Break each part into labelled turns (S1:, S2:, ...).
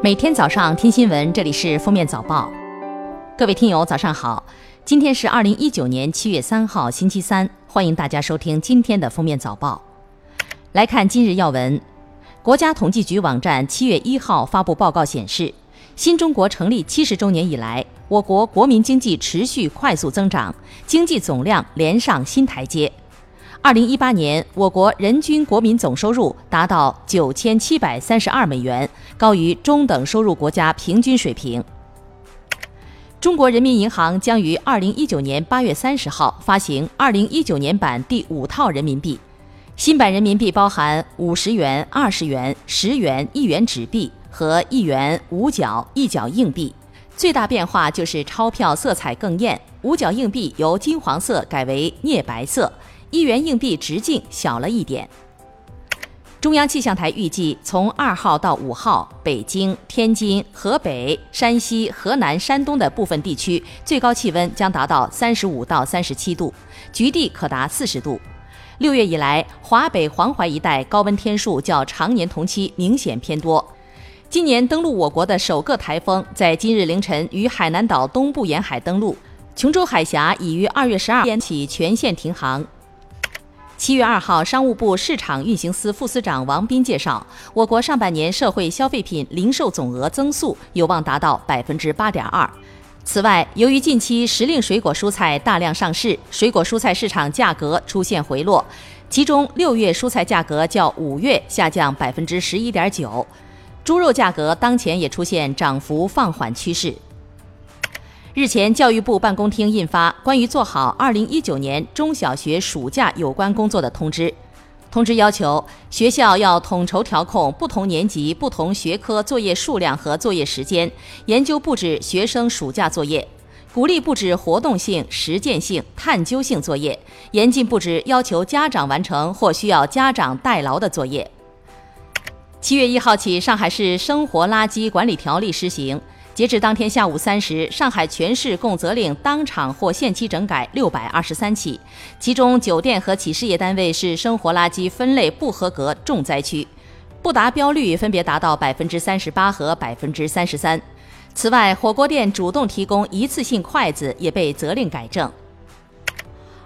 S1: 每天早上听新闻，这里是封面早报。各位听友，早上好！今天是二零一九年七月三号，星期三，欢迎大家收听今天的封面早报。来看今日要闻。国家统计局网站七月一号发布报告显示，新中国成立七十周年以来，我国国民经济持续快速增长，经济总量连上新台阶。二零一八年，我国人均国民总收入达到九千七百三十二美元，高于中等收入国家平均水平。中国人民银行将于二零一九年八月三十号发行二零一九年版第五套人民币。新版人民币包含五十元、二十元、十元、一元纸币和一元五角、一角硬币。最大变化就是钞票色彩更艳，五角硬币由金黄色改为镍白色。一元硬币直径小了一点。中央气象台预计，从二号到五号，北京、天津、河北、山西、河南、山东的部分地区最高气温将达到三十五到三十七度，局地可达四十度。六月以来，华北、黄淮一带高温天数较常年同期明显偏多。今年登陆我国的首个台风在今日凌晨于海南岛东部沿海登陆，琼州海峡已于二月十二日起全线停航。七月二号，商务部市场运行司副司长王斌介绍，我国上半年社会消费品零售总额增速有望达到百分之八点二。此外，由于近期时令水果蔬菜大量上市，水果蔬菜市场价格出现回落，其中六月蔬菜价格较五月下降百分之十一点九，猪肉价格当前也出现涨幅放缓趋势。日前，教育部办公厅印发关于做好2019年中小学暑假有关工作的通知。通知要求，学校要统筹调控不同年级、不同学科作业数量和作业时间，研究布置学生暑假作业，鼓励布置活动性、实践性、探究性作业，严禁布置要求家长完成或需要家长代劳的作业。七月一号起，上海市生活垃圾管理条例施行。截至当天下午三时，上海全市共责令当场或限期整改六百二十三起，其中酒店和企事业单位是生活垃圾分类不合格重灾区，不达标率分别达到百分之三十八和百分之三十三。此外，火锅店主动提供一次性筷子也被责令改正。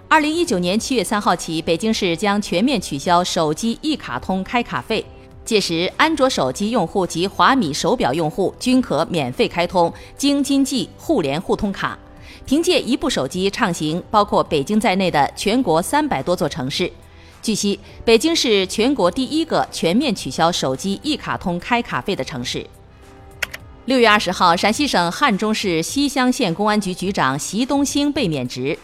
S1: 二零一九年七月三号起，北京市将全面取消手机一卡通开卡费。届时，安卓手机用户及华米手表用户均可免费开通京津冀互联互通卡，凭借一部手机畅行包括北京在内的全国三百多座城市。据悉，北京是全国第一个全面取消手机一卡通开卡费的城市。六月二十号，陕西省汉中市西乡县公安局局长习东兴被免职。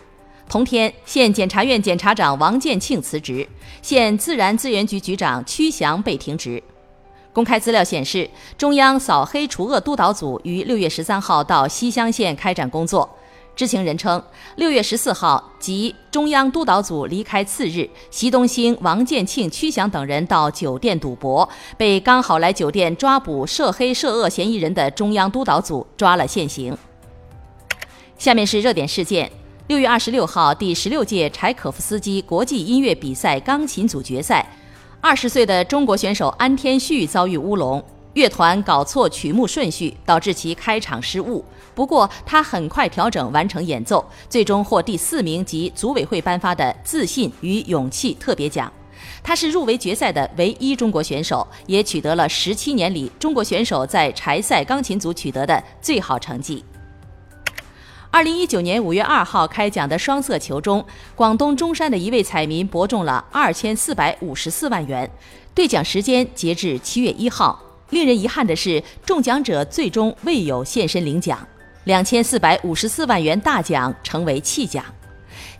S1: 同天，县检察院检察长王建庆辞职，县自然资源局局长曲翔被停职。公开资料显示，中央扫黑除恶督导组于六月十三号到西乡县开展工作。知情人称，六月十四号即中央督导组离开次日，习东兴、王建庆、曲翔等人到酒店赌博，被刚好来酒店抓捕涉黑涉恶嫌疑人的中央督导组抓了现行。下面是热点事件。六月二十六号，第十六届柴可夫斯基国际音乐比赛钢琴组决赛，二十岁的中国选手安天旭遭遇乌龙，乐团搞错曲目顺序，导致其开场失误。不过他很快调整完成演奏，最终获第四名及组委会颁发的自信与勇气特别奖。他是入围决赛的唯一中国选手，也取得了十七年里中国选手在柴赛钢琴组取得的最好成绩。二零一九年五月二号开奖的双色球中，广东中山的一位彩民博中了二千四百五十四万元。兑奖时间截至七月一号。令人遗憾的是，中奖者最终未有现身领奖，两千四百五十四万元大奖成为弃奖。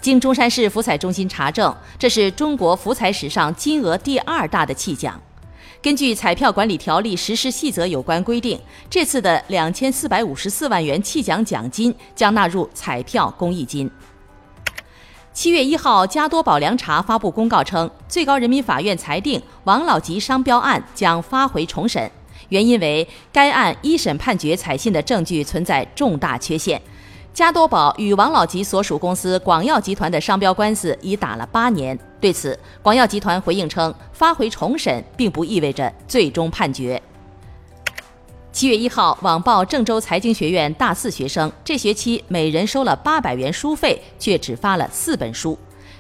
S1: 经中山市福彩中心查证，这是中国福彩史上金额第二大的弃奖。根据彩票管理条例实施细则有关规定，这次的两千四百五十四万元弃奖奖金将纳入彩票公益金。七月一号，加多宝凉茶发布公告称，最高人民法院裁定王老吉商标案将发回重审，原因为该案一审判决采信的证据存在重大缺陷。加多宝与王老吉所属公司广药集团的商标官司已打了八年。对此，广药集团回应称，发回重审并不意味着最终判决。七月一号，网曝郑州财经学院大四学生这学期每人收了八百元书费，却只发了四本书。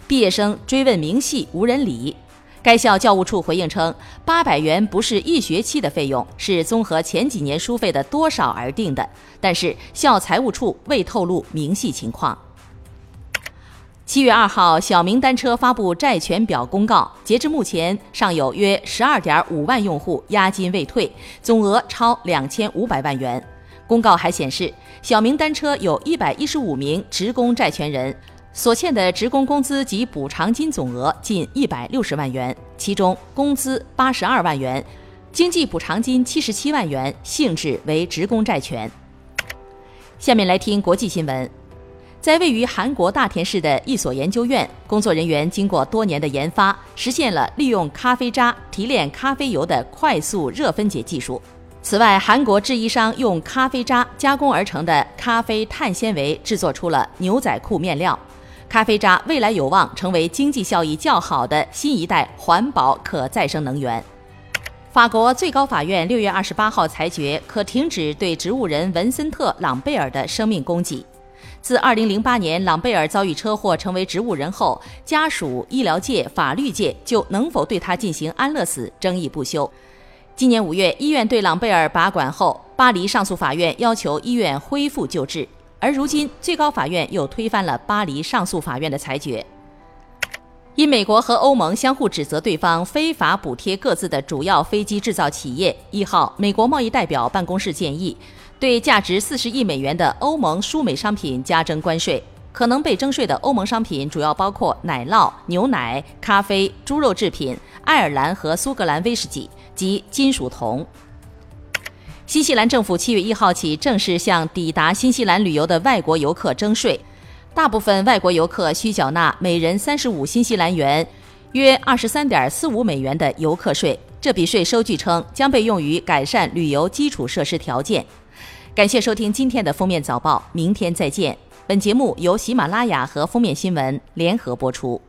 S1: 毕业生追问明细无人理。该校教务处回应称，八百元不是一学期的费用，是综合前几年书费的多少而定的。但是校财务处未透露明细情况。七月二号，小明单车发布债权表公告，截至目前，尚有约十二点五万用户押金未退，总额超两千五百万元。公告还显示，小明单车有一百一十五名职工债权人，所欠的职工工资及补偿金总额近一百六十万元，其中工资八十二万元，经济补偿金七十七万元，性质为职工债权。下面来听国际新闻。在位于韩国大田市的一所研究院，工作人员经过多年的研发，实现了利用咖啡渣提炼咖啡油的快速热分解技术。此外，韩国制衣商用咖啡渣加工而成的咖啡碳纤维制作出了牛仔裤面料。咖啡渣未来有望成为经济效益较好的新一代环保可再生能源。法国最高法院六月二十八号裁决，可停止对植物人文森特·朗贝尔的生命供给。自2008年朗贝尔遭遇车祸成为植物人后，家属、医疗界、法律界就能否对他进行安乐死争议不休。今年五月，医院对朗贝尔拔管后，巴黎上诉法院要求医院恢复救治，而如今最高法院又推翻了巴黎上诉法院的裁决。因美国和欧盟相互指责对方非法补贴各自的主要飞机制造企业，一号，美国贸易代表办公室建议。对价值四十亿美元的欧盟输美商品加征关税，可能被征税的欧盟商品主要包括奶酪、牛奶、咖啡、猪肉制品、爱尔兰和苏格兰威士忌及金属铜。新西兰政府七月一号起正式向抵达新西兰旅游的外国游客征税，大部分外国游客需缴纳每人三十五新西兰元（约二十三点四五美元）的游客税。这笔税收据称将被用于改善旅游基础设施条件。感谢收听今天的封面早报，明天再见。本节目由喜马拉雅和封面新闻联合播出。